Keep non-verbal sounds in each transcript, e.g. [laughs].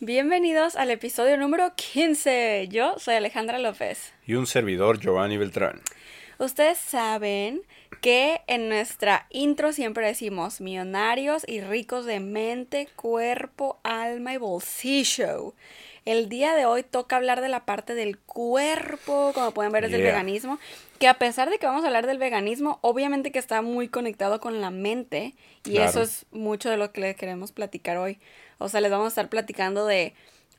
Bienvenidos al episodio número 15. Yo soy Alejandra López. Y un servidor, Giovanni Beltrán. Ustedes saben que en nuestra intro siempre decimos millonarios y ricos de mente, cuerpo, alma y bolsillo. El día de hoy toca hablar de la parte del cuerpo, como pueden ver es del veganismo, que a pesar de que vamos a hablar del veganismo, obviamente que está muy conectado con la mente y Claro. eso es mucho de lo que les queremos platicar hoy. O sea, les vamos a estar platicando de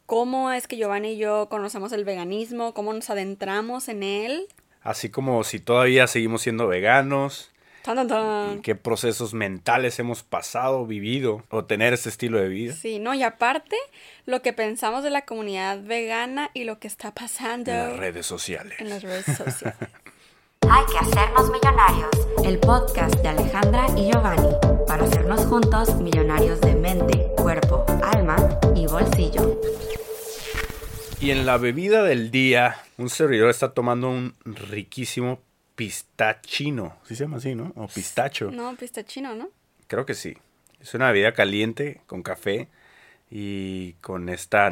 cómo es que Giovanni y yo conocemos el veganismo, cómo nos adentramos en él. Así como si todavía seguimos siendo veganos, Tan, tan, y tan. qué procesos mentales hemos pasado, vivido, o tener este estilo de vida Sí, no, y aparte, lo que pensamos de la comunidad vegana y lo que está pasando en las redes sociales. en las redes sociales. [laughs] Hay que hacernos millonarios. El podcast de Alejandra y Giovanni para hacernos juntos millonarios de mente, cuerpo, alma y bolsillo. Y en la bebida del día, un servidor está tomando un riquísimo pistachino. ¿Sí se llama así, no? O pistacho. No, pistachino, ¿no? Creo que sí. Es una bebida caliente con café y con esta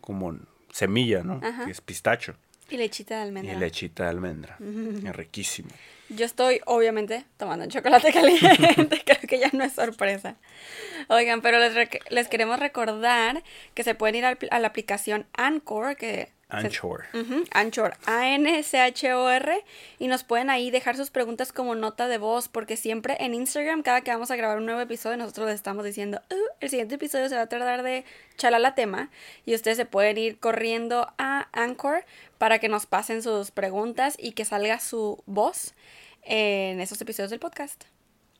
como semilla, ¿no? Ajá. Que es pistacho. Y lechita de Y almendra. lechita de almendra. Es riquísimo. Yo estoy, obviamente, tomando chocolate [laughs] caliente. Creo que ya no es sorpresa. Oigan, pero les, les queremos recordar que se pueden ir a la aplicación Anchor, que... Anchor. Anchor, A-N-C-H-O-R, y nos pueden ahí dejar sus preguntas como nota de voz, porque siempre en Instagram, cada que vamos a grabar un nuevo episodio, nosotros les estamos diciendo, "Uh, el siguiente episodio se va a tratar de chalala tema, y ustedes se pueden ir corriendo a Anchor para que nos pasen sus preguntas y que salga su voz en esos episodios del podcast.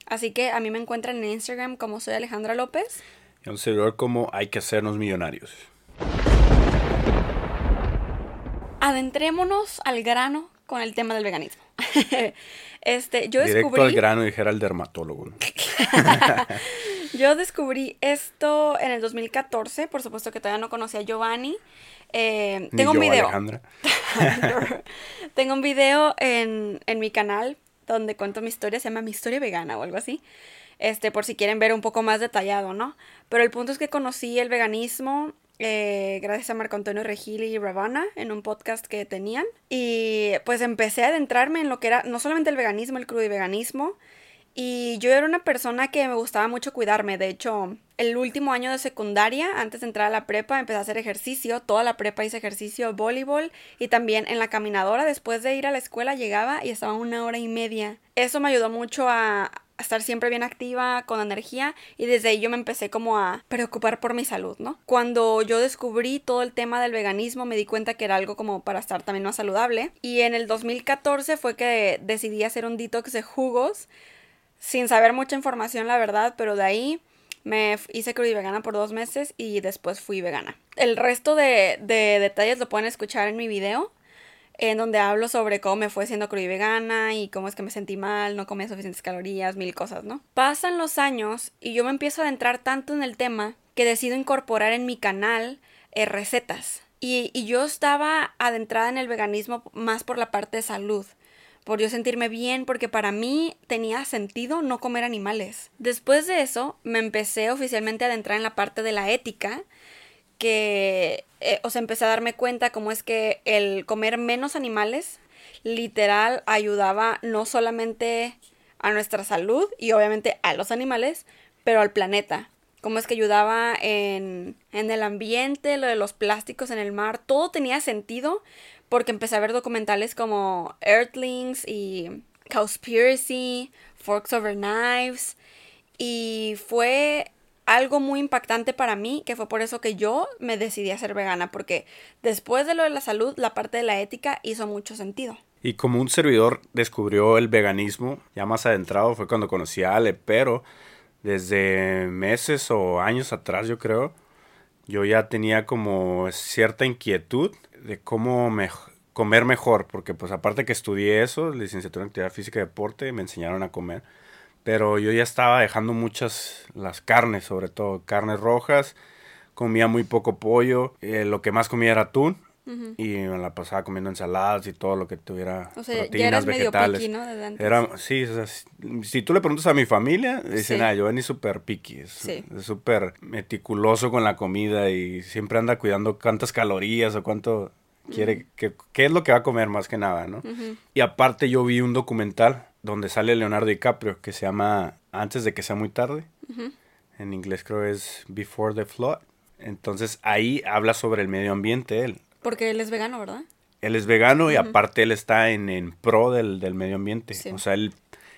Así que a mí me encuentran en Instagram como soy Alejandra López. Y un servidor como hay que hacernos millonarios. Adentrémonos al grano con el tema del veganismo. [laughs] este, yo Directo descubrí, al grano, dijera el dermatólogo. ¿no? [laughs] yo descubrí esto en el 2014, por supuesto que todavía no conocía a Giovanni. Eh, tengo un video. Alejandra. [laughs] tengo un video en, en mi canal donde cuento mi historia, se llama Mi historia vegana o algo así. Este, por si quieren ver un poco más detallado, ¿no? Pero el punto es que conocí el veganismo eh, gracias a Marco Antonio Regil y Ravana en un podcast que tenían. Y pues empecé a adentrarme en lo que era no solamente el veganismo, el crudiveganismo. Y yo era una persona que me gustaba mucho cuidarme. De hecho, el último año de secundaria, antes de entrar a la prepa, empecé a hacer ejercicio. Toda la prepa hice ejercicio, voleibol y también en la caminadora. Después de ir a la escuela llegaba y estaba una hora y media. Eso me ayudó mucho a estar siempre bien activa, con energía y desde ahí yo me empecé como a preocupar por mi salud, ¿no? Cuando yo descubrí todo el tema del veganismo me di cuenta que era algo como para estar también más saludable y en el 2014 fue que decidí hacer un detox de jugos sin saber mucha información, la verdad, pero de ahí me hice vegana por dos meses y después fui vegana. El resto de, de detalles lo pueden escuchar en mi video, en donde hablo sobre cómo me fue siendo vegana y cómo es que me sentí mal, no comía suficientes calorías, mil cosas, ¿no? Pasan los años y yo me empiezo a adentrar tanto en el tema que decido incorporar en mi canal eh, recetas. Y, y yo estaba adentrada en el veganismo más por la parte de salud por yo sentirme bien, porque para mí tenía sentido no comer animales. Después de eso, me empecé oficialmente a adentrar en la parte de la ética, que, eh, o sea, empecé a darme cuenta cómo es que el comer menos animales, literal, ayudaba no solamente a nuestra salud y obviamente a los animales, pero al planeta. Cómo es que ayudaba en, en el ambiente, lo de los plásticos en el mar, todo tenía sentido porque empecé a ver documentales como Earthlings y Cowspiracy, Forks Over Knives y fue algo muy impactante para mí, que fue por eso que yo me decidí a ser vegana, porque después de lo de la salud, la parte de la ética hizo mucho sentido. Y como un servidor descubrió el veganismo, ya más adentrado fue cuando conocí a Ale, pero desde meses o años atrás yo creo, yo ya tenía como cierta inquietud de cómo comer mejor, porque pues aparte que estudié eso, licenciatura en actividad física y deporte, me enseñaron a comer, pero yo ya estaba dejando muchas las carnes, sobre todo carnes rojas, comía muy poco pollo, eh, lo que más comía era atún y me la pasaba comiendo ensaladas y todo lo que tuviera O sea, ya proteínas eras medio vegetales. piqui, ¿no? Desde antes. Era, sí, o sea, si, si tú le preguntas a mi familia, dicen, Sí. ah, Giovanni es súper piqui, es Sí. súper meticuloso con la comida y siempre anda cuidando cuántas calorías o cuánto quiere, que, qué es lo que va a comer más que nada, ¿no? Y aparte yo vi un documental donde sale Leonardo DiCaprio que se llama Antes de que sea muy tarde. En inglés creo es Before the Flood. Entonces ahí habla sobre el medio ambiente él. Porque él es vegano, ¿verdad? Él es vegano y aparte él está en, en pro del, del medio ambiente. Sí. O sea, él,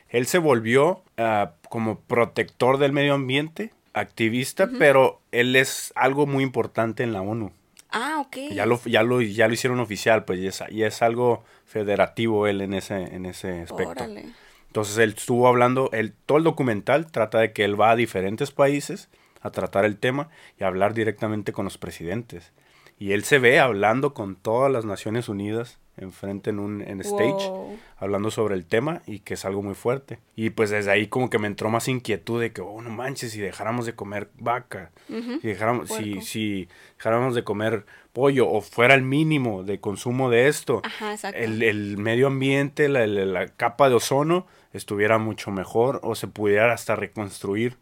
él se volvió ah, como protector del medio ambiente, activista, pero él es algo muy importante en la ONU. Ah, ok. Ya lo, ya lo, ya lo hicieron oficial, pues, y es, y es algo federativo él en ese, en ese aspecto. Órale. Entonces él estuvo hablando, él, todo el documental trata de que él va a diferentes países a tratar el tema y a hablar directamente con los presidentes. Y él se ve hablando con todas las Naciones Unidas enfrente en un en stage, Wow. hablando sobre el tema y que es algo muy fuerte. Y pues desde ahí como que me entró más inquietud de que, oh, no manches, si dejáramos de comer vaca, si dejáramos, si, si dejáramos de comer pollo o fuera el mínimo de consumo de esto, Ajá, el, el medio ambiente, la, la- la capa de ozono estuviera mucho mejor o se pudiera hasta reconstruir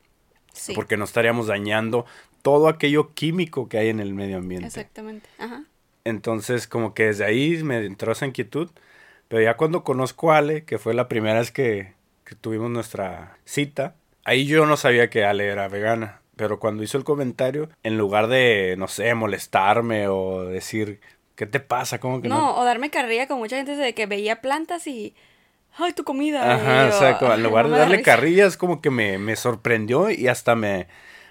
sí. porque no estaríamos dañando todo aquello químico que hay en el medio ambiente. Exactamente. Ajá. Entonces como que desde ahí me entró esa inquietud, pero ya cuando conozco a Ale, que fue la primera vez que, que tuvimos nuestra cita, ahí yo no sabía que Ale era vegana. Pero cuando hizo el comentario, en lugar de, no sé, molestarme o decir, ¿qué te pasa? ¿Cómo que no? No, o darme carrilla con mucha gente de que veía plantas y. ¡Ay, tu comida! Ajá, o sea, en "Ay, lugar no de darle risa". carrillas, como que me, me sorprendió y hasta me,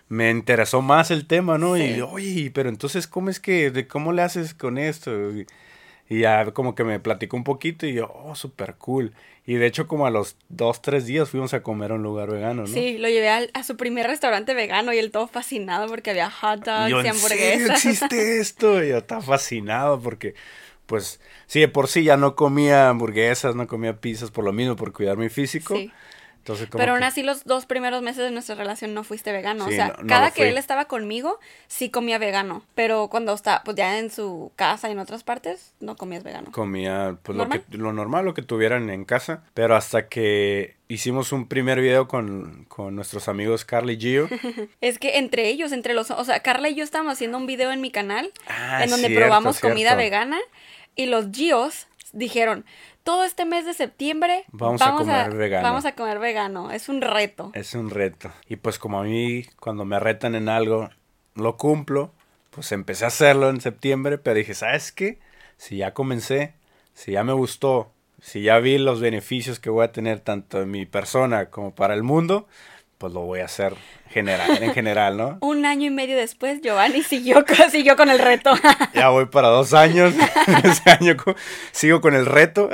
me interesó más el tema, ¿no? Sí. Y oye, pero entonces, ¿cómo es que, de cómo le haces con esto? Y, y ya como que me platicó un poquito y yo, oh, súper cool. Y de hecho, como a los dos, tres días fuimos a comer a un lugar vegano, ¿no? Sí, lo llevé al- a, su primer restaurante vegano y él todo fascinado porque había hot dogs Y yo, y ¿en serio hamburguesas. [laughs] existe esto? Y yo estaba fascinado porque, pues, sí, de por sí ya no comía hamburguesas, no comía pizzas por lo mismo, por cuidar mi físico. Sí. Entonces, Pero aún que- así los dos primeros meses de nuestra relación no fuiste vegano. Sí, o sea, no- no cada que él estaba conmigo, sí comía vegano. Pero cuando está, pues ya en su casa y en otras partes, no comías vegano. comía pues lo, que, lo normal, lo que tuvieran en casa, pero hasta que hicimos un primer video con, con nuestros amigos Carly y Gio. [laughs] Es que entre ellos, entre los, o sea, Carla y yo estábamos haciendo un video en mi canal Ah, en donde cierto, probamos comida vegana y los Gios dijeron, todo este mes de septiembre Vamos a comer vegano". Vamos a comer vegano, es un reto. es un reto. Y pues como a mí, cuando me retan en algo, lo cumplo, pues empecé a hacerlo en septiembre, pero dije, ¿sabes qué? Si ya comencé, si ya me gustó, si ya vi los beneficios que voy a tener tanto en mi persona como para el mundo, pues lo voy a hacer general, en general, ¿no? [laughs] Un año y medio después, Giovanni siguió, con- [laughs] siguió con el reto. [laughs] Ya voy para dos años. Ese año co- sigo con el reto.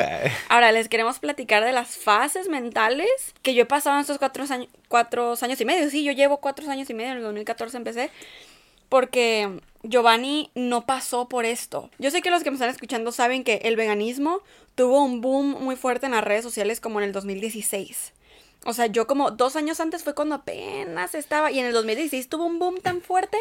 Ahora les queremos platicar de las fases mentales que yo he pasado en estos cuatro años, cuatro años y medio. Sí, yo llevo cuatro años y medio, en el 2014 empecé. Porque Giovanni no pasó por esto. Yo sé que los que me están escuchando saben que el veganismo tuvo un boom muy fuerte en las redes sociales como en el 2016. O sea, yo como dos años antes fue cuando apenas estaba y en el 2016 tuvo un boom tan fuerte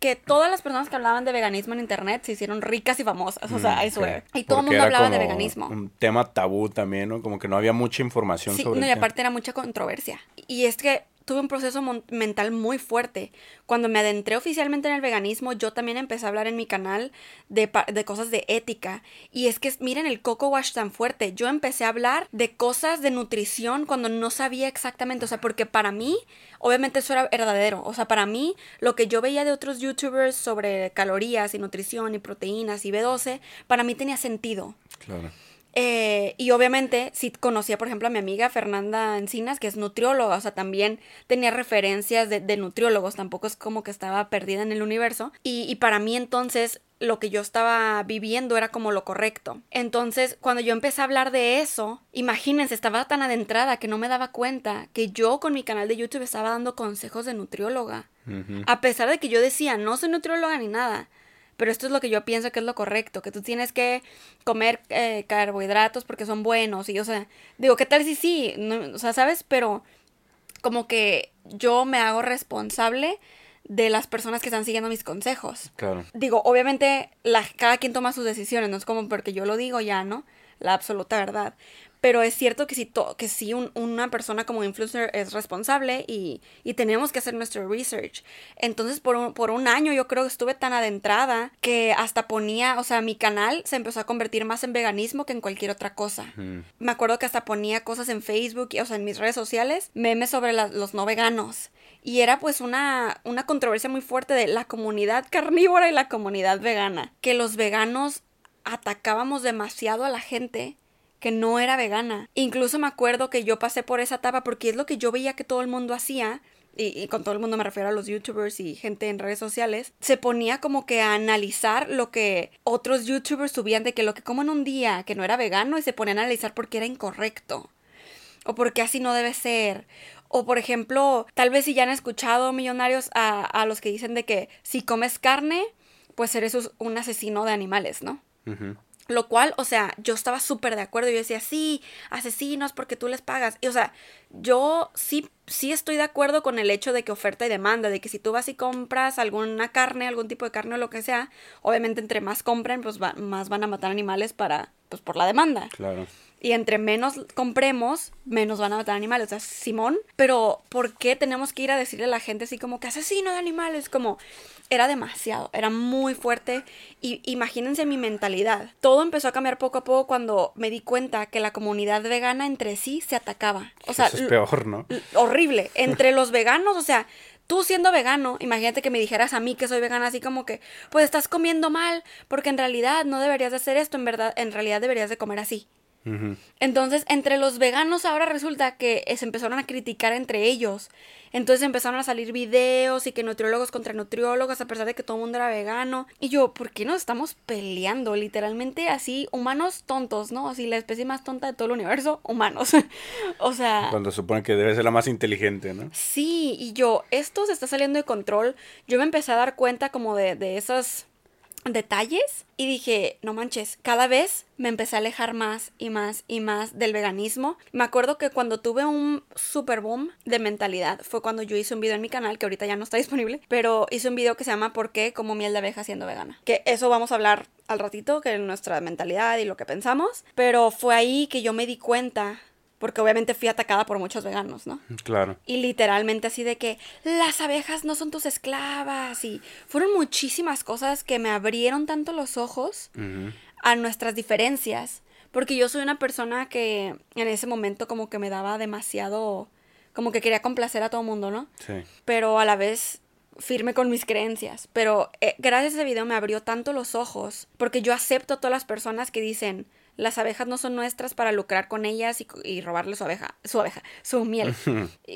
que todas las personas que hablaban de veganismo en internet se hicieron ricas y famosas. O sea, I Mm, swear. ok. Y todo el mundo hablaba de veganismo. Un tema tabú también, ¿no? Como que no había mucha información Sí, sobre no, y aparte era mucha controversia. Y es que tuve un proceso mental muy fuerte. Cuando me adentré oficialmente en el veganismo, yo también empecé a hablar en mi canal de, de cosas de ética. Y es que miren el coco wash tan fuerte. Yo empecé a hablar de cosas de nutrición cuando no sabía exactamente. O sea, porque para mí, obviamente eso era verdadero. O sea, para mí, lo que yo veía de otros youtubers sobre calorías y nutrición y proteínas y B12, para mí tenía sentido. Claro. Eh, y obviamente, sí conocía, por ejemplo, a mi amiga Fernanda Encinas, que es nutrióloga, o sea, también tenía referencias de, de nutriólogos, tampoco es como que estaba perdida en el universo. Y, y para mí entonces lo que yo estaba viviendo era como lo correcto. Entonces, cuando yo empecé a hablar de eso, imagínense, estaba tan adentrada que no me daba cuenta que yo con mi canal de YouTube estaba dando consejos de nutrióloga. A pesar de que yo decía, no soy nutrióloga ni nada. Pero esto es lo que yo pienso que es lo correcto, que tú tienes que comer eh, carbohidratos porque son buenos. Y, o sea, digo, ¿qué tal si sí? No, o sea, ¿sabes? Pero como que yo me hago responsable de las personas que están siguiendo mis consejos. Claro. Digo, obviamente la, cada quien toma sus decisiones, no es como porque yo lo digo ya, ¿no? La absoluta verdad. Pero es cierto que si, to- que si un- una persona como influencer es responsable y, y tenemos que hacer nuestro research. Entonces, por un, por un año yo creo que estuve tan adentrada que hasta ponía, o sea, mi canal se empezó a convertir más en veganismo que en cualquier otra cosa. Mm, Me acuerdo que hasta ponía cosas en Facebook, y, o sea, en mis redes sociales, memes sobre la- los no veganos. Y era pues una, una controversia muy fuerte de la comunidad carnívora y la comunidad vegana. Que los veganos atacábamos demasiado a la gente que no era vegana. Incluso me acuerdo que yo pasé por esa etapa porque es lo que yo veía que todo el mundo hacía. Y, con todo el mundo me refiero a los youtubers y gente en redes sociales, se ponía como que a analizar lo que otros youtubers subían de que lo que como en un día que no era vegano y se ponía a analizar porque era incorrecto o porque así no debe ser. O por ejemplo, tal vez si ya han escuchado millonarios a, a los que dicen de que si comes carne, pues eres un asesino de animales, ¿no? Lo cual, o sea, yo estaba súper de acuerdo. Yo decía, sí, asesinos porque tú les pagas. Y, o sea, yo sí, sí estoy de acuerdo con el hecho de que oferta y demanda, de que si tú vas y compras alguna carne, algún tipo de carne o lo que sea, obviamente entre más compren, pues va- más van a matar animales para, pues por la demanda. Claro. Y entre menos compremos, menos van a matar animales. O sea, Simón, pero ¿por qué tenemos que ir a decirle a la gente así como que asesino de animales? Como era demasiado, era muy fuerte. Y imagínense mi mentalidad. Todo empezó a cambiar poco a poco cuando me di cuenta que la comunidad vegana entre sí se atacaba. O sea, Eso es peor, ¿no? horrible. Entre los veganos, o sea, tú siendo vegano, imagínate que me dijeras a mí que soy vegana así como que, pues estás comiendo mal, porque en realidad no deberías de hacer esto, en verdad, en realidad deberías de comer así. Entonces, entre los veganos ahora resulta que eh, se empezaron a criticar entre ellos. Entonces empezaron a salir videos y que nutriólogos contra nutriólogos, a pesar de que todo el mundo era vegano. Y yo, ¿por qué nos estamos peleando? Literalmente así, humanos tontos, ¿no? Así la especie más tonta de todo el universo, humanos. [laughs] o sea... Cuando se supone que debe ser la más inteligente, ¿no? Sí, y yo, esto se está saliendo de control. Yo me empecé a dar cuenta como de, de esos detalles y dije, no manches, cada vez me empecé a alejar más y más y más del veganismo. Me acuerdo que cuando tuve un super boom de mentalidad fue cuando yo hice un video en mi canal, que ahorita ya no está disponible, pero hice un video que se llama ¿Por qué como miel de abeja siendo vegana? Que eso vamos a hablar al ratito, que es nuestra mentalidad y lo que pensamos, pero fue ahí que yo me di cuenta, porque obviamente fui atacada por muchos veganos, ¿no? Claro. Y literalmente así de que las abejas no son tus esclavas. Y fueron muchísimas cosas que me abrieron tanto los ojos a nuestras diferencias. Porque yo soy una persona que en ese momento como que me daba demasiado... Como que quería complacer a todo el mundo, ¿no? Sí. Pero a la vez firme con mis creencias. Pero eh, gracias a ese video me abrió tanto los ojos. Porque yo acepto a todas las personas que dicen... Las abejas no son nuestras para lucrar con ellas y, y robarle su abeja, su abeja, su miel.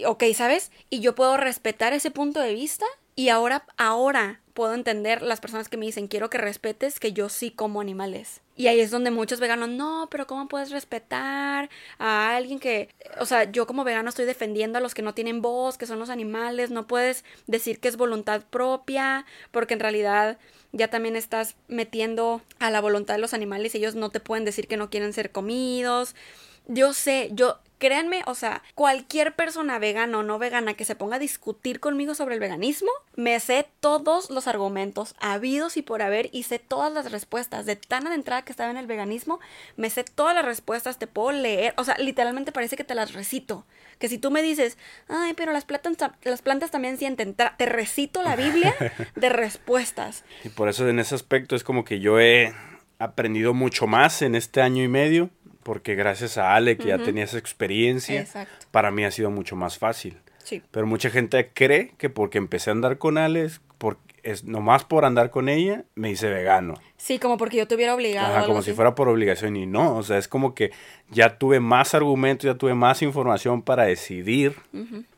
Ok, ¿sabes? Y yo puedo respetar ese punto de vista y ahora, ahora puedo entender las personas que me dicen, quiero que respetes que yo sí como animales. Y ahí es donde muchos veganos, no, pero ¿cómo puedes respetar a alguien que, o sea, yo como vegano estoy defendiendo a los que no tienen voz, que son los animales, no puedes decir que es voluntad propia, porque en realidad ya también estás metiendo a la voluntad de los animales y ellos no te pueden decir que no quieren ser comidos. Yo sé, yo, créanme, o sea, cualquier persona vegana o no vegana que se ponga a discutir conmigo sobre el veganismo, me sé todos los argumentos habidos y por haber y sé todas las respuestas. De tan adentrada que estaba en el veganismo, me sé todas las respuestas, te puedo leer, o sea, literalmente parece que te las recito. Que si tú me dices, ay, pero las plantas, ta- las plantas también sienten, te recito la Biblia [laughs] de respuestas. Y por eso en ese aspecto es como que yo he aprendido mucho más en este año y medio, porque gracias a Ale, que ya tenía esa experiencia, Exacto. para mí ha sido mucho más fácil. Sí. Pero mucha gente cree que porque empecé a andar con Ale, por, es nomás por andar con ella, me hice vegano. Sí, como porque yo te hubiera obligado. Ajá, como así. si fuera por obligación y no, o sea, es como que ya tuve más argumentos, ya tuve más información para decidir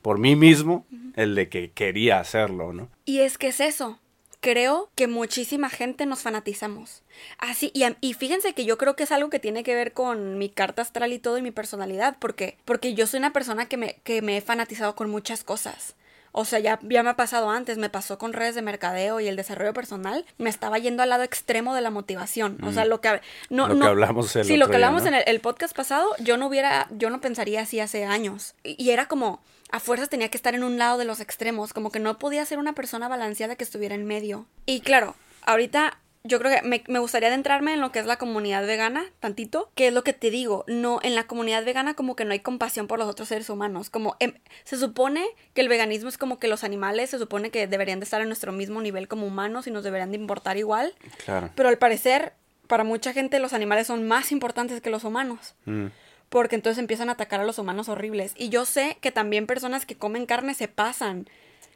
por mí mismo el de que quería hacerlo, ¿no? Y es que es eso. Creo que muchísima gente nos fanatizamos. Así, y, y fíjense que yo creo que es algo que tiene que ver con mi carta astral y todo y mi personalidad. porque Porque yo soy una persona que me, que me he fanatizado con muchas cosas. O sea, ya, ya me ha pasado antes, me pasó con redes de mercadeo y el desarrollo personal, me estaba yendo al lado extremo de la motivación. O sea, lo que no, Lo que no- hablamos el Sí, lo que día, hablamos ¿no? en el, el podcast pasado, yo no hubiera, yo no pensaría así hace años. Y, y era como, a fuerzas tenía que estar en un lado de los extremos, como que no podía ser una persona balanceada que estuviera en medio. Y claro, ahorita yo creo que me, me gustaría adentrarme en lo que es la comunidad vegana, tantito, que es lo que te digo, no, en la comunidad vegana como que no hay compasión por los otros seres humanos, como em, se supone que el veganismo es como que los animales se supone que deberían de estar en nuestro mismo nivel como humanos y nos deberían de importar igual, Claro. pero al parecer para mucha gente los animales son más importantes que los humanos. Mm, Porque entonces empiezan a atacar a los humanos horribles. Y yo sé que también personas que comen carne se pasan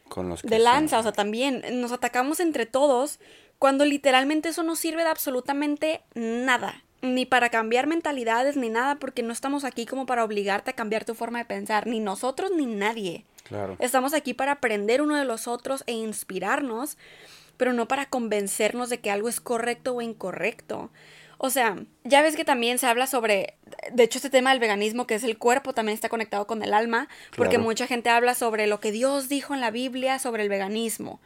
con los que de son- lanza, o sea, también nos atacamos entre todos cuando literalmente eso no sirve de absolutamente nada. Ni para cambiar mentalidades ni nada, porque no estamos aquí como para obligarte a cambiar tu forma de pensar, ni nosotros ni nadie. Claro. Estamos aquí para aprender uno de los otros e inspirarnos, pero no para convencernos de que algo es correcto o incorrecto. O sea, ya ves que también se habla sobre, de hecho este tema del veganismo, que es el cuerpo, también está conectado con el alma, porque Claro. mucha gente habla sobre lo que Dios dijo en la Biblia sobre el veganismo.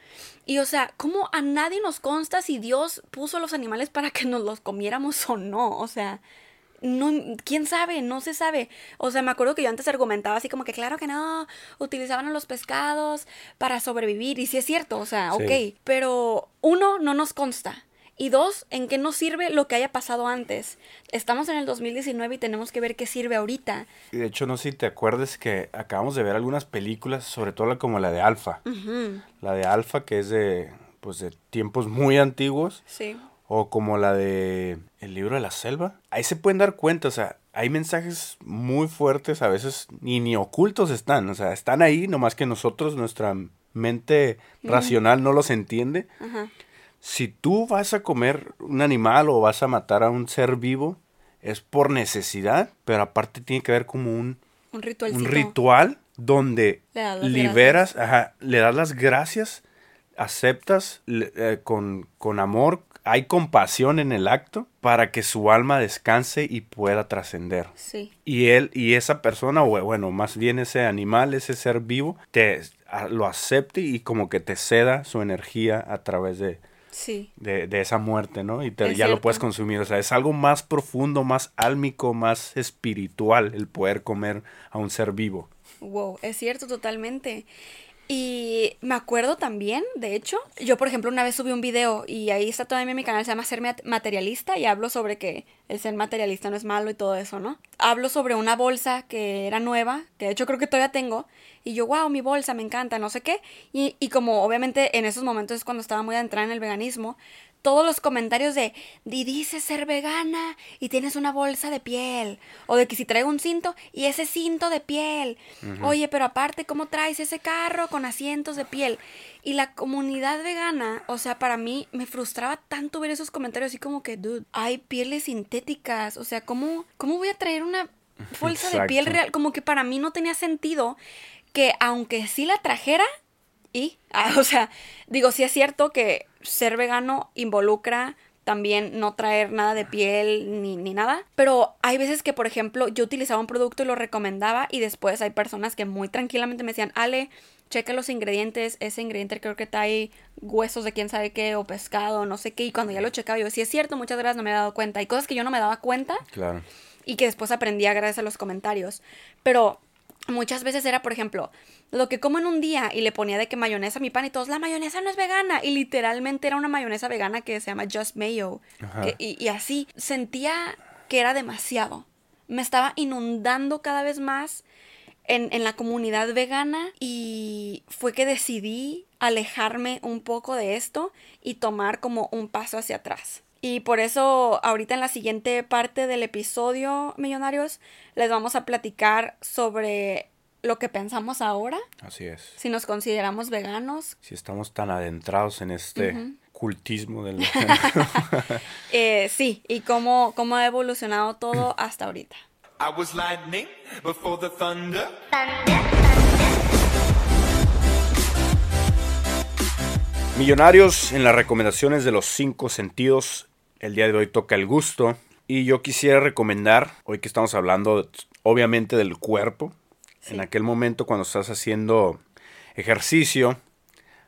Y o sea, ¿cómo a nadie nos consta si Dios puso los animales para que nos los comiéramos o no? O sea, no, quién sabe, no se sabe. O sea, me acuerdo que yo antes argumentaba así como que claro que no, utilizaban a los pescados para sobrevivir. Y sí es cierto, o sea, Sí. ok. Pero uno, no nos consta. Y dos, ¿en qué nos sirve lo que haya pasado antes? Estamos en el 2019 y tenemos que ver qué sirve ahorita. Y de hecho, no sé si te acuerdas que acabamos de ver algunas películas, sobre todo la- como la de Alfa. La de Alfa, que es de, pues, de tiempos muy antiguos. Sí. O como la de El libro de la selva. Ahí se pueden dar cuenta, o sea, hay mensajes muy fuertes, a veces ni, ni ocultos están. O sea, están ahí, nomás que nosotros, nuestra mente racional no los entiende. Ajá. Si tú vas a comer un animal o vas a matar a un ser vivo, es por necesidad, pero aparte tiene que ver como un, Un un ritual donde Le liberas, ajá, le das las gracias, aceptas eh, con, con amor, hay compasión en el acto para que su alma descanse y pueda trascender. Sí. Y él y esa persona, o bueno, más bien ese animal, ese ser vivo, te a- lo acepte y como que te ceda su energía a través de, Sí. de, de esa muerte, ¿no? Y te- ya lo puedes consumir. O sea, es algo más profundo, más álmico, más espiritual el poder comer a un ser vivo. Wow, es cierto totalmente. Y me acuerdo también, de hecho, yo por ejemplo una vez subí un video y ahí está todavía en mi canal, se llama Ser Mat- Materialista y hablo sobre que el ser materialista no es malo y todo eso, ¿no? Hablo sobre una bolsa que era nueva, que de hecho creo que todavía tengo, y yo, wow, mi bolsa, me encanta, no sé qué. Y, y como obviamente en esos momentos es cuando estaba muy adentrada en el veganismo, todos los comentarios de, di dices ser vegana y tienes una bolsa de piel. O de que si traigo un cinto y ese cinto de piel. Oye, pero aparte, ¿cómo traes ese carro con asientos de piel? Y la comunidad vegana, o sea, para mí me frustraba tanto ver esos comentarios así como que, dude, hay pieles sintéticas. O sea, ¿cómo, cómo voy a traer una bolsa de piel real? Como que para mí no tenía sentido que aunque sí la trajera, y, ah, [laughs] o sea, digo, sí es cierto que ser vegano involucra también no traer nada de piel ni, ni nada, pero hay veces que, por ejemplo, yo utilizaba un producto y lo recomendaba y después hay personas que muy tranquilamente me decían, Ale, checa los ingredientes, ese ingrediente creo que trae huesos de quién sabe qué o pescado, no sé qué, y cuando ya lo checaba yo, sí es cierto, muchas gracias, no me he dado cuenta. Hay cosas que yo no me daba cuenta Claro. y que después aprendía gracias a los comentarios. Pero muchas veces era, por ejemplo, lo que como en un día y le ponía de que mayonesa a mi pan y todos, la mayonesa no es vegana. Y literalmente era una mayonesa vegana que se llama Just Mayo. Que- y, y así sentía que era demasiado. Me estaba inundando cada vez más en, en la comunidad vegana y fue que decidí alejarme un poco de esto y tomar como un paso hacia atrás. Y por eso ahorita en la siguiente parte del episodio, millonarios, les vamos a platicar sobre lo que pensamos ahora, Así es. si nos consideramos veganos, Si estamos tan adentrados en este cultismo del... [laughs] eh, sí, y cómo, cómo ha evolucionado todo hasta ahorita. I was lightning before the thunder. Millonarios, en las recomendaciones de los cinco sentidos, el día de hoy toca el gusto. Y yo quisiera recomendar, hoy que estamos hablando obviamente del cuerpo, Sí. en aquel momento cuando estás haciendo ejercicio,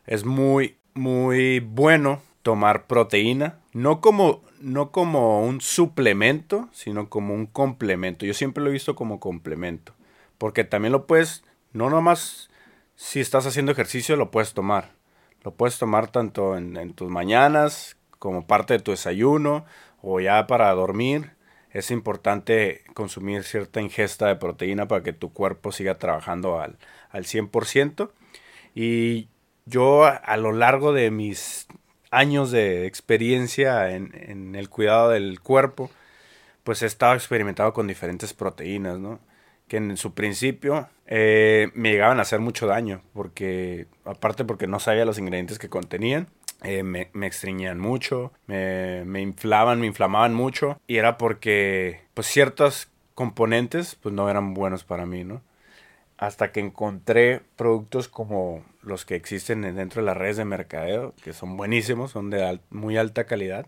es muy, muy bueno tomar proteína. No como, no como un suplemento, sino como un complemento. Yo siempre lo he visto como complemento. Porque también lo puedes, no nomás si estás haciendo ejercicio, lo puedes tomar. Lo puedes tomar tanto en, en tus mañanas como parte de tu desayuno o ya para dormir. Es importante consumir cierta ingesta de proteína para que tu cuerpo siga trabajando al, al 100%. Y yo a, lo largo de mis años de experiencia en, en el cuidado del cuerpo, pues he estado experimentado con diferentes proteínas, ¿no? Que en su principio eh, me llegaban a hacer mucho daño, porque aparte porque no sabía los ingredientes que contenían, eh, me, me mucho, me, inflaban, me inflamaban mucho, y era porque pues ciertos componentes pues no eran buenos para mí, ¿no? Hasta que encontré productos como los que existen dentro de las redes de mercadeo, que son buenísimos, son de muy alta calidad.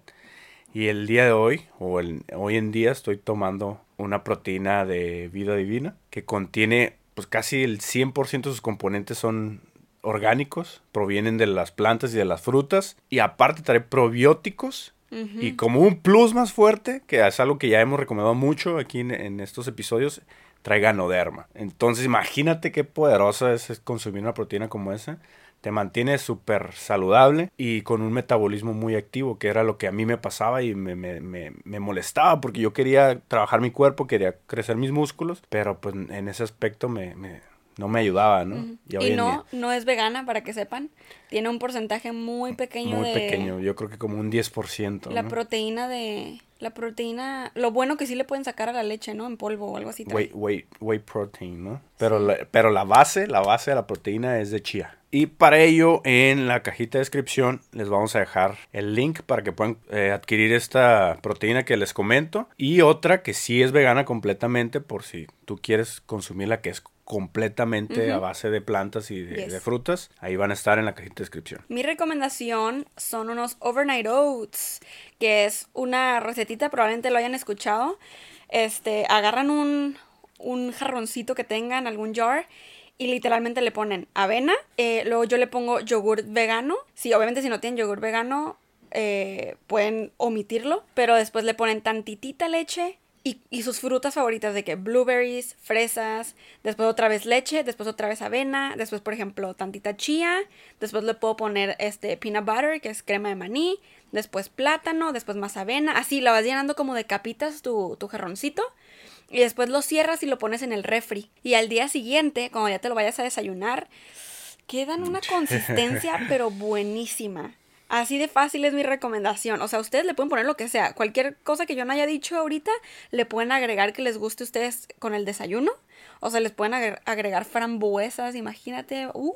Y el día de hoy, o el, hoy en día, estoy tomando una proteína de vida divina que contiene, pues casi el 100% de sus componentes son orgánicos, provienen de las plantas y de las frutas. Y aparte trae probióticos. Y como un plus más fuerte, que es algo que ya hemos recomendado mucho aquí en, en estos episodios, trae ganoderma. Entonces imagínate qué poderosa es consumir una proteína como esa. Te mantiene súper saludable y con un metabolismo muy activo, que era lo que a mí me pasaba y me, me- me- me molestaba porque yo quería trabajar mi cuerpo, quería crecer mis músculos, pero pues en ese aspecto me, me- no me ayudaba, ¿no? Y, hoy no, día, no es vegana, para que sepan. Tiene un porcentaje muy pequeño muy de pequeño, yo creo que como un 10%. la ¿no? proteína de... La proteína... Lo bueno que sí le pueden sacar a la leche, ¿no? En polvo o algo así. Whey, whey, whey protein, ¿no? Pero, la, pero la base, la base de la proteína es de chía. Y para ello, en la cajita de descripción les vamos a dejar el link para que puedan eh, adquirir esta proteína que les comento. Y otra que sí es vegana completamente, por si tú quieres consumirla, que es completamente a base de plantas y de, Yes. de frutas. Ahí van a estar en la cajita de descripción. Mi recomendación son unos overnight oats, que es una recetita, probablemente lo hayan escuchado. Este, agarran un, un jarroncito que tengan, algún jar, y literalmente le ponen avena. eh, luego yo le pongo yogur vegano. Sí, obviamente si no tienen yogur vegano, eh, pueden omitirlo. Pero después le ponen tantitita leche. Y, y sus frutas favoritas de que blueberries, fresas, después otra vez leche, después otra vez avena, después por ejemplo tantita chía, después le puedo poner este peanut butter que es crema de maní, después plátano, después más avena, así la vas llenando como de capitas tu, tu jarroncito y después lo cierras y lo pones en el refri y al día siguiente cuando ya te lo vayas a desayunar quedan una [laughs] consistencia pero buenísima. Así de fácil es mi recomendación. O sea, ustedes le pueden poner lo que sea. Cualquier cosa que yo no haya dicho ahorita, le pueden agregar que les guste a ustedes con el desayuno. O sea, les pueden agre- agregar frambuesas, imagínate. ¡Uh!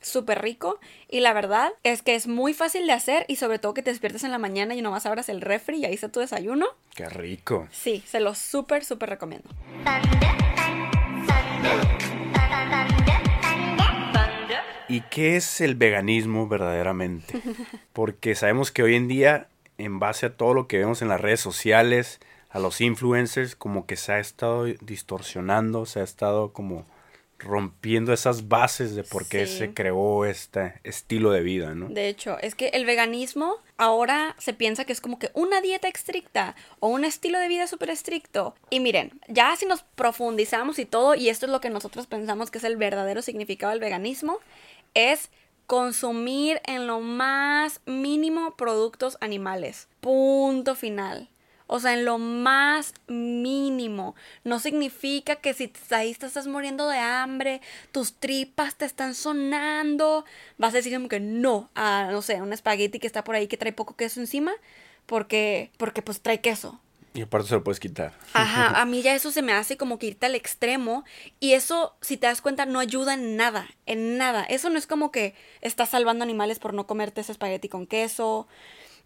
Súper rico. Y la verdad es que es muy fácil de hacer y sobre todo que te despiertes en la mañana y nomás abras el refri y ahí está tu desayuno. Qué rico. Sí, se lo súper, súper recomiendo. ¿Y qué es el veganismo verdaderamente? Porque sabemos que hoy en día, en base a todo lo que vemos en las redes sociales, a los influencers, como que se ha estado distorsionando, se ha estado como rompiendo esas bases de por qué Sí. se creó este estilo de vida, ¿no? De hecho, es que el veganismo ahora se piensa que es como que una dieta estricta o un estilo de vida súper estricto. Y miren, ya si nos profundizamos y todo, y esto es lo que nosotros pensamos que es el verdadero significado del veganismo, es consumir en lo más mínimo productos animales. Punto final. O sea, en lo más mínimo. No significa que si ahí te estás muriendo de hambre, tus tripas te están sonando, vas a decir como que no a, no sé, un espagueti que está por ahí que trae poco queso encima, porque, porque pues trae queso. Y aparte se lo puedes quitar. Ajá, [laughs] a mí ya eso se me hace como que irte al extremo y eso, si te das cuenta, no ayuda en nada, en nada. Eso no es como que estás salvando animales por no comerte ese espagueti con queso.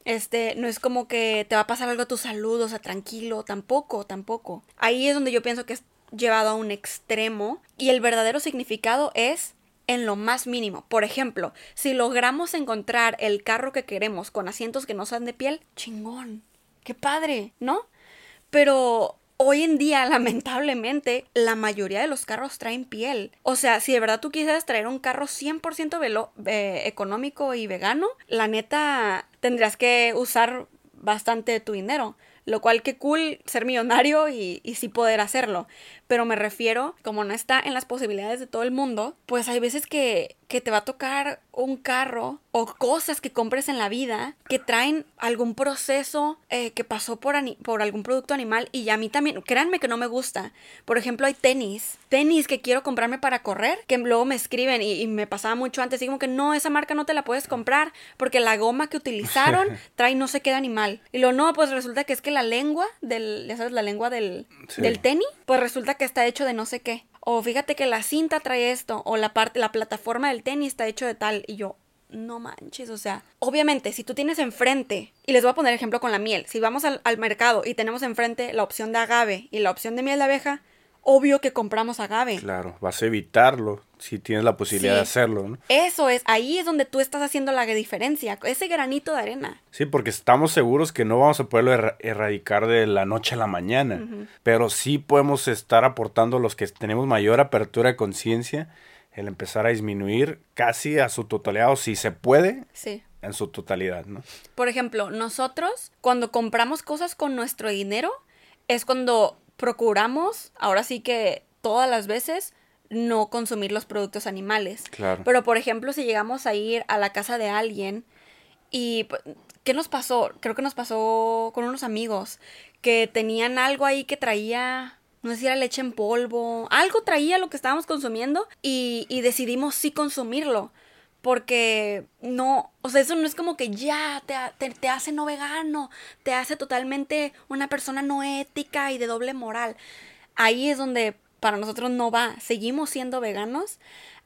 Este, no es como que te va a pasar algo a tu salud, o sea, tranquilo, tampoco, tampoco. Ahí es donde yo pienso que es llevado a un extremo y el verdadero significado es en lo más mínimo. Por ejemplo, si logramos encontrar el carro que queremos con asientos que no sean de piel, chingón. Qué padre, ¿no? Pero hoy en día, [laughs] lamentablemente, la mayoría de los carros traen piel. O sea, si de verdad tú quisieras traer un carro 100% velo- eh, económico y vegano, la neta tendrías que usar bastante de tu dinero. Lo cual que cool ser millonario y, y sí poder hacerlo. Pero me refiero, como no está en las posibilidades de todo el mundo, pues hay veces que, que te va a tocar un carro o cosas que compres en la vida que traen algún proceso eh, que pasó por, por algún producto animal y a mí también, créanme que no me gusta. Por ejemplo, hay tenis, tenis que quiero comprarme para correr, que luego me escriben y, y me pasaba mucho antes, y como que no, esa marca no te la puedes comprar porque la goma que utilizaron [laughs] trae no sé qué de animal. Y lo no, pues resulta que es que la lengua del, ya sabes, la lengua del, Sí. del tenis, pues resulta que está hecho de no sé qué. O fíjate que la cinta trae esto, o la parte, la plataforma del tenis está hecho de tal. Y yo, no manches, o sea, obviamente, si tú tienes enfrente, y les voy a poner ejemplo con la miel, si vamos al, al mercado y tenemos enfrente la opción de agave y la opción de miel de abeja, obvio que compramos agave. Claro, vas a evitarlo si tienes la posibilidad de hacerlo, ¿no? Eso es, ahí es donde tú estás haciendo la diferencia, ese granito de arena. Sí, porque estamos seguros que no vamos a poderlo erra- erradicar de la noche a la mañana, pero sí podemos estar aportando los que tenemos mayor apertura de conciencia, el empezar a disminuir casi a su totalidad, o si se puede, Sí. en su totalidad, ¿no? Por ejemplo, nosotros cuando compramos cosas con nuestro dinero es cuando procuramos, ahora sí que todas las veces, no consumir los productos animales. Claro. Pero por ejemplo, si llegamos a ir a la casa de alguien y pu- ¿qué nos pasó? Creo que nos pasó con unos amigos que tenían algo ahí que traía no sé si era leche en polvo, algo traía lo que estábamos consumiendo y, decidimos sí consumirlo. Porque no, o sea, eso no es como que ya te, te hace no vegano, te hace totalmente una persona no ética y de doble moral. Ahí es donde para nosotros no va. Seguimos siendo veganos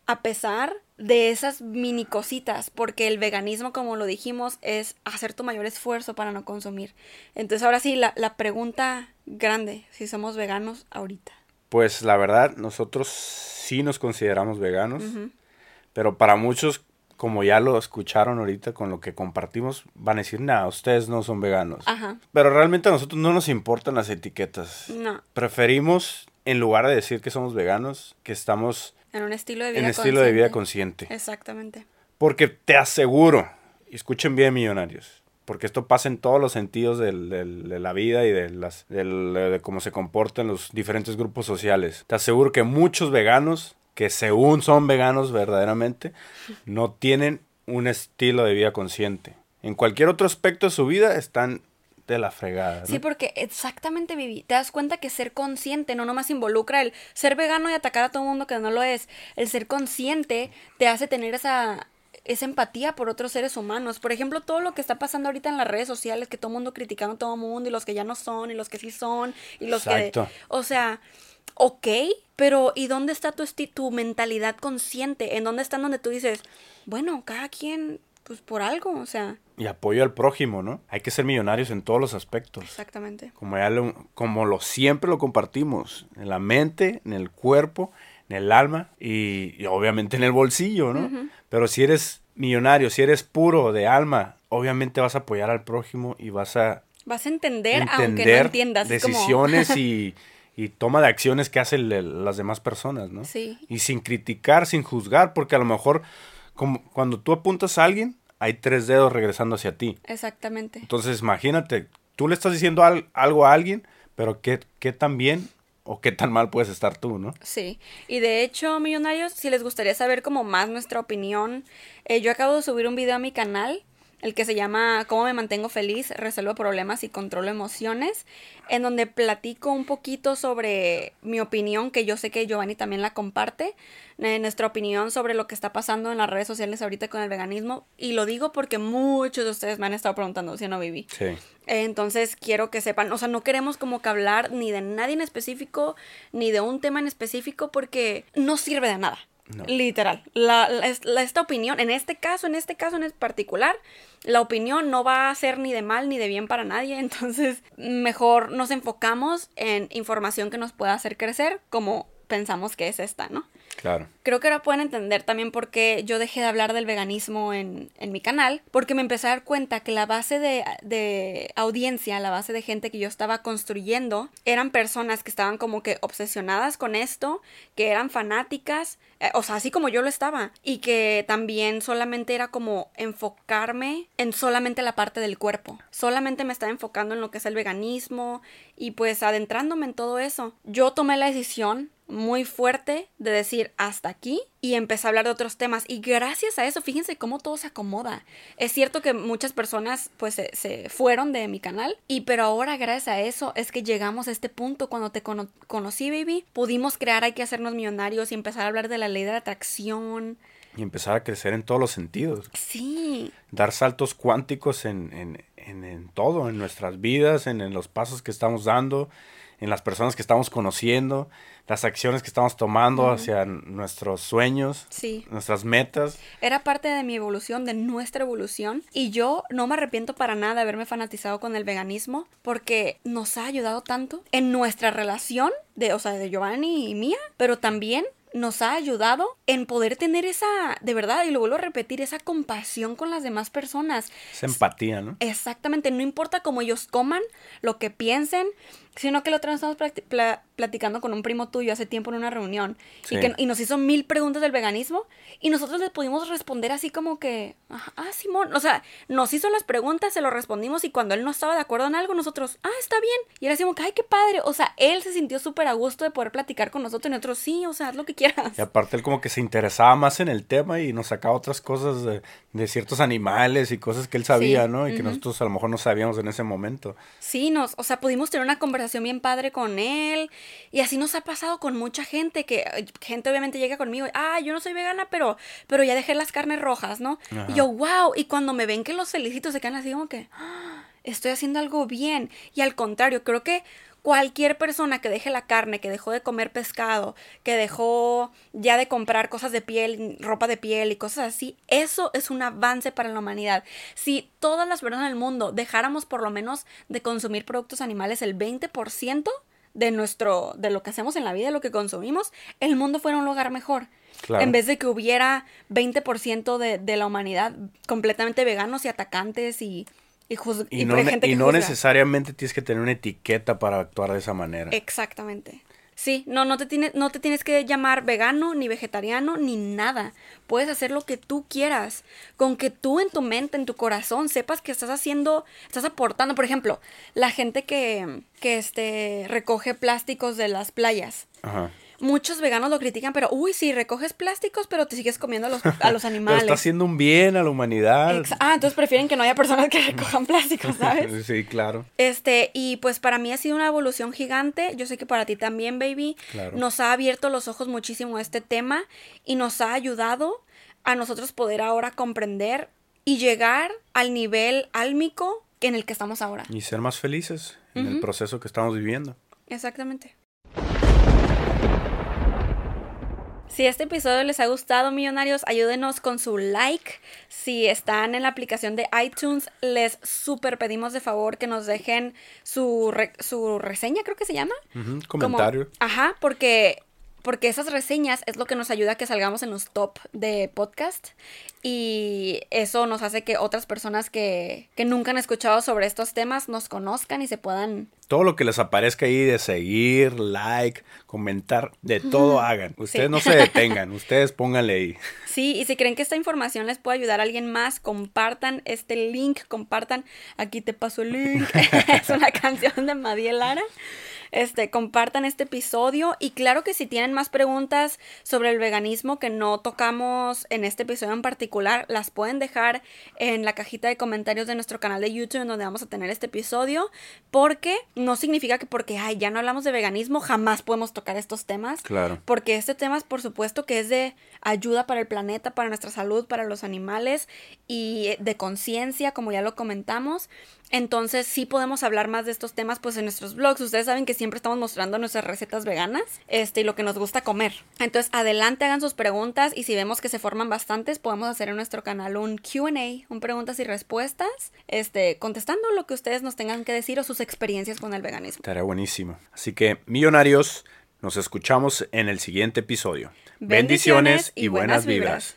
a pesar de esas mini cositas, porque el veganismo, como lo dijimos, es hacer tu mayor esfuerzo para no consumir. Entonces, ahora sí, la, la pregunta grande, si somos veganos ahorita. Pues la verdad, nosotros sí nos consideramos veganos, pero para muchos, como ya lo escucharon ahorita con lo que compartimos, van a decir, nada, ustedes no son veganos. Ajá. Pero realmente a nosotros no nos importan las etiquetas. No, Preferimos, en lugar de decir que somos veganos, que estamos en un estilo de vida en estilo de vida consciente. consciente. Exactamente. Porque te aseguro, y escuchen bien millonarios, porque esto pasa en todos los sentidos del- del- de la vida y de, las, del- de cómo se comportan los diferentes grupos sociales. Te aseguro que muchos veganos, que según son veganos verdaderamente, no tienen un estilo de vida consciente. En cualquier otro aspecto de su vida están de la fregada. ¿no? Sí, porque exactamente, Vivi, te das cuenta que ser consciente no nomás involucra el ser vegano y atacar a todo mundo que no lo es. El ser consciente te hace tener esa, esa empatía por otros seres humanos. Por ejemplo, todo lo que está pasando ahorita en las redes sociales, que todo el mundo criticando a todo el mundo y los que ya no son y los que sí son y los Exacto. que... O sea, ok, pero ¿y dónde está tu, tu mentalidad consciente? ¿En dónde está donde tú dices, bueno, cada quien, pues por algo, o sea, Y apoyo al prójimo, ¿no? Hay que ser millonarios en todos los aspectos. exactamente. Como, ya lo, como lo siempre lo compartimos, en la mente, en el cuerpo, en el alma y, y obviamente en el bolsillo, ¿no? Pero si eres millonario, si eres puro de alma, obviamente vas a apoyar al prójimo y vas a Vas a entender, aunque no entender entiendas. como- decisiones y, [laughs] y toma de acciones que hacen las demás personas, ¿no? Sí. Y sin criticar, sin juzgar, porque a lo mejor como cuando tú apuntas a alguien, hay tres dedos regresando hacia ti. Exactamente. Entonces, imagínate, tú le estás diciendo al- algo a alguien, pero ¿qué, qué tan bien o qué tan mal puedes estar tú, ¿no? Sí, y de hecho, millonarios, si les gustaría saber como más nuestra opinión, eh, yo acabo de subir un video a mi canal, el que se llama Cómo me mantengo feliz, resuelvo problemas y controlo emociones, en donde platico un poquito sobre mi opinión, que yo sé que Giovanni también la comparte, eh, nuestra opinión sobre lo que está pasando en las redes sociales ahorita con el veganismo, y lo digo porque muchos de ustedes me han estado preguntando si no viví. Sí. Entonces quiero que sepan, o sea, no queremos como que hablar ni de nadie en específico, ni de un tema en específico, porque no sirve de nada. No. Literal. La, la- esta opinión, en este caso, en este caso en particular, la opinión no va a ser ni de mal ni de bien para nadie. [laughs] Entonces, mejor nos enfocamos en información que nos pueda hacer crecer, como pensamos que es esta, ¿no? Claro. Creo que ahora pueden entender también por qué yo dejé de hablar del veganismo en, en mi canal, porque me empecé a dar cuenta que la base de, de audiencia, la base de gente que yo estaba construyendo, eran personas que estaban como que obsesionadas con esto, que eran fanáticas, eh, o sea, así como yo lo estaba, y que también solamente era como enfocarme en solamente la parte del cuerpo, solamente me estaba enfocando en lo que es el veganismo y pues adentrándome en todo eso. Yo tomé la decisión muy fuerte de decir hasta aquí y empecé a hablar de otros temas. Y gracias a eso fíjense cómo todo se acomoda. Es cierto que muchas personas pues se, se fueron de mi canal y pero ahora gracias a eso es que llegamos a este punto. Cuando te cono- conocí baby pudimos crear hay que hacernos millonarios y empezar a hablar de la ley de la atracción. Y empezar a crecer en todos los sentidos. sí. Dar saltos cuánticos en, en- en- en todo, en nuestras vidas, en, en los pasos que estamos dando, en las personas que estamos conociendo, las acciones que estamos tomando hacia nuestros sueños, sí nuestras metas. Era parte de mi evolución, de nuestra evolución. Y yo no me arrepiento para nada de haberme fanatizado con el veganismo porque nos ha ayudado tanto en nuestra relación, de, o sea, de Giovanni y mía, pero también nos ha ayudado en poder tener esa, de verdad, y lo vuelvo a repetir, esa compasión con las demás personas. Esa empatía, ¿no? Exactamente, no importa cómo ellos coman, lo que piensen, sino que el otro día estamos platicando con un primo tuyo hace tiempo en una reunión Sí. y, que, y nos hizo mil preguntas del veganismo y nosotros le pudimos responder así como que, "Ajá, ah, Simón, o sea, nos hizo las preguntas, se lo respondimos y cuando él no estaba de acuerdo en algo, nosotros, ah, está bien. Y era así como que, ay, qué padre, o sea, él se sintió súper a gusto de poder platicar con nosotros y nosotros, sí, o sea, haz lo que quieras. Y aparte él como que se interesaba más en el tema y nos sacaba otras cosas de, de ciertos animales y cosas que él sabía, Sí, ¿no? Y que ujú. nosotros a lo mejor no sabíamos en ese momento. Sí, nos, o sea, pudimos tener una conversación bien padre con él. Y así nos ha pasado con mucha gente que gente obviamente llega conmigo, ah, yo no soy vegana, pero, pero ya dejé las carnes rojas, ¿no? Ajá. Y yo, wow, y cuando me ven que los felicito, se quedan así como que, "Ah, estoy haciendo algo bien. Y al contrario, creo que cualquier persona que deje la carne, que dejó de comer pescado, que dejó ya de comprar cosas de piel, ropa de piel y cosas así, eso es un avance para la humanidad. Si todas las personas del mundo dejáramos por lo menos de consumir productos animales el 20% de nuestro de lo que hacemos en la vida, de lo que consumimos, el mundo fuera un lugar mejor. Claro. En vez de que hubiera 20% de, de la humanidad completamente veganos y atacantes y, y, juz- Y, y no, gente y no necesariamente tienes que tener una etiqueta para actuar de esa manera. Exactamente. Sí, no, no te, tienes, no te tienes que llamar vegano, ni vegetariano, ni nada. Puedes hacer lo que tú quieras. Con que tú en tu mente, en tu corazón, sepas que estás haciendo, estás aportando. Por ejemplo, la gente que, que este, recoge plásticos de las playas. Ajá. Muchos veganos lo critican, pero uy, sí, recoges plásticos, pero te sigues comiendo a los, a los [laughs] Pero animales. está haciendo un bien a la humanidad. Ex- ah, entonces prefieren que no haya personas que [laughs] recojan plásticos, ¿sabes? [laughs] sí, claro. Este, y pues para mí ha sido una evolución gigante. Yo sé que para ti también, baby. Claro. Nos ha abierto los ojos muchísimo a este tema y nos ha ayudado a nosotros poder ahora comprender y llegar al nivel álmico en el que estamos ahora. Y ser más felices en el proceso que estamos viviendo. Exactamente. Si este episodio les ha gustado, millonarios, ayúdenos con su like. Si están en la aplicación de iTunes, les súper pedimos de favor que nos dejen su, re- su reseña, creo que se llama. Como- Comentario. ajá, porque, porque esas reseñas es lo que nos ayuda a que salgamos en los top de podcast. Y eso nos hace que otras personas que, que nunca han escuchado sobre estos temas nos conozcan y se puedan Todo lo que les aparezca ahí de seguir, like, comentar, de todo hagan. Ustedes Sí. no se detengan, [laughs] ustedes pónganle ahí. Sí, y si creen que esta información les puede ayudar a alguien más, compartan este link, compartan, aquí te paso el link, [laughs] es una canción de Madiel Lara. Este, compartan este episodio y claro que si tienen más preguntas sobre el veganismo que no tocamos en este episodio en particular, las pueden dejar en la cajita de comentarios de nuestro canal de YouTube en donde vamos a tener este episodio, porque no significa que porque ay, ya no hablamos de veganismo, jamás podemos tocar estos temas. Claro. Porque este tema, es, por supuesto, que es de ayuda para el planeta, para nuestra salud, para los animales y de conciencia, como ya lo comentamos. Entonces, sí podemos hablar más de estos temas, pues, en nuestros blogs. Ustedes saben que siempre estamos mostrando nuestras recetas veganas, este, y lo que nos gusta comer. Entonces, adelante, hagan sus preguntas y si vemos que se forman bastantes, podemos hacer en nuestro canal un Q&A, un preguntas y respuestas, este, contestando lo que ustedes nos tengan que decir o sus experiencias con el veganismo. Estaría buenísimo. Así que, millonarios, Nos escuchamos en el siguiente episodio. Bendiciones y buenas vibras.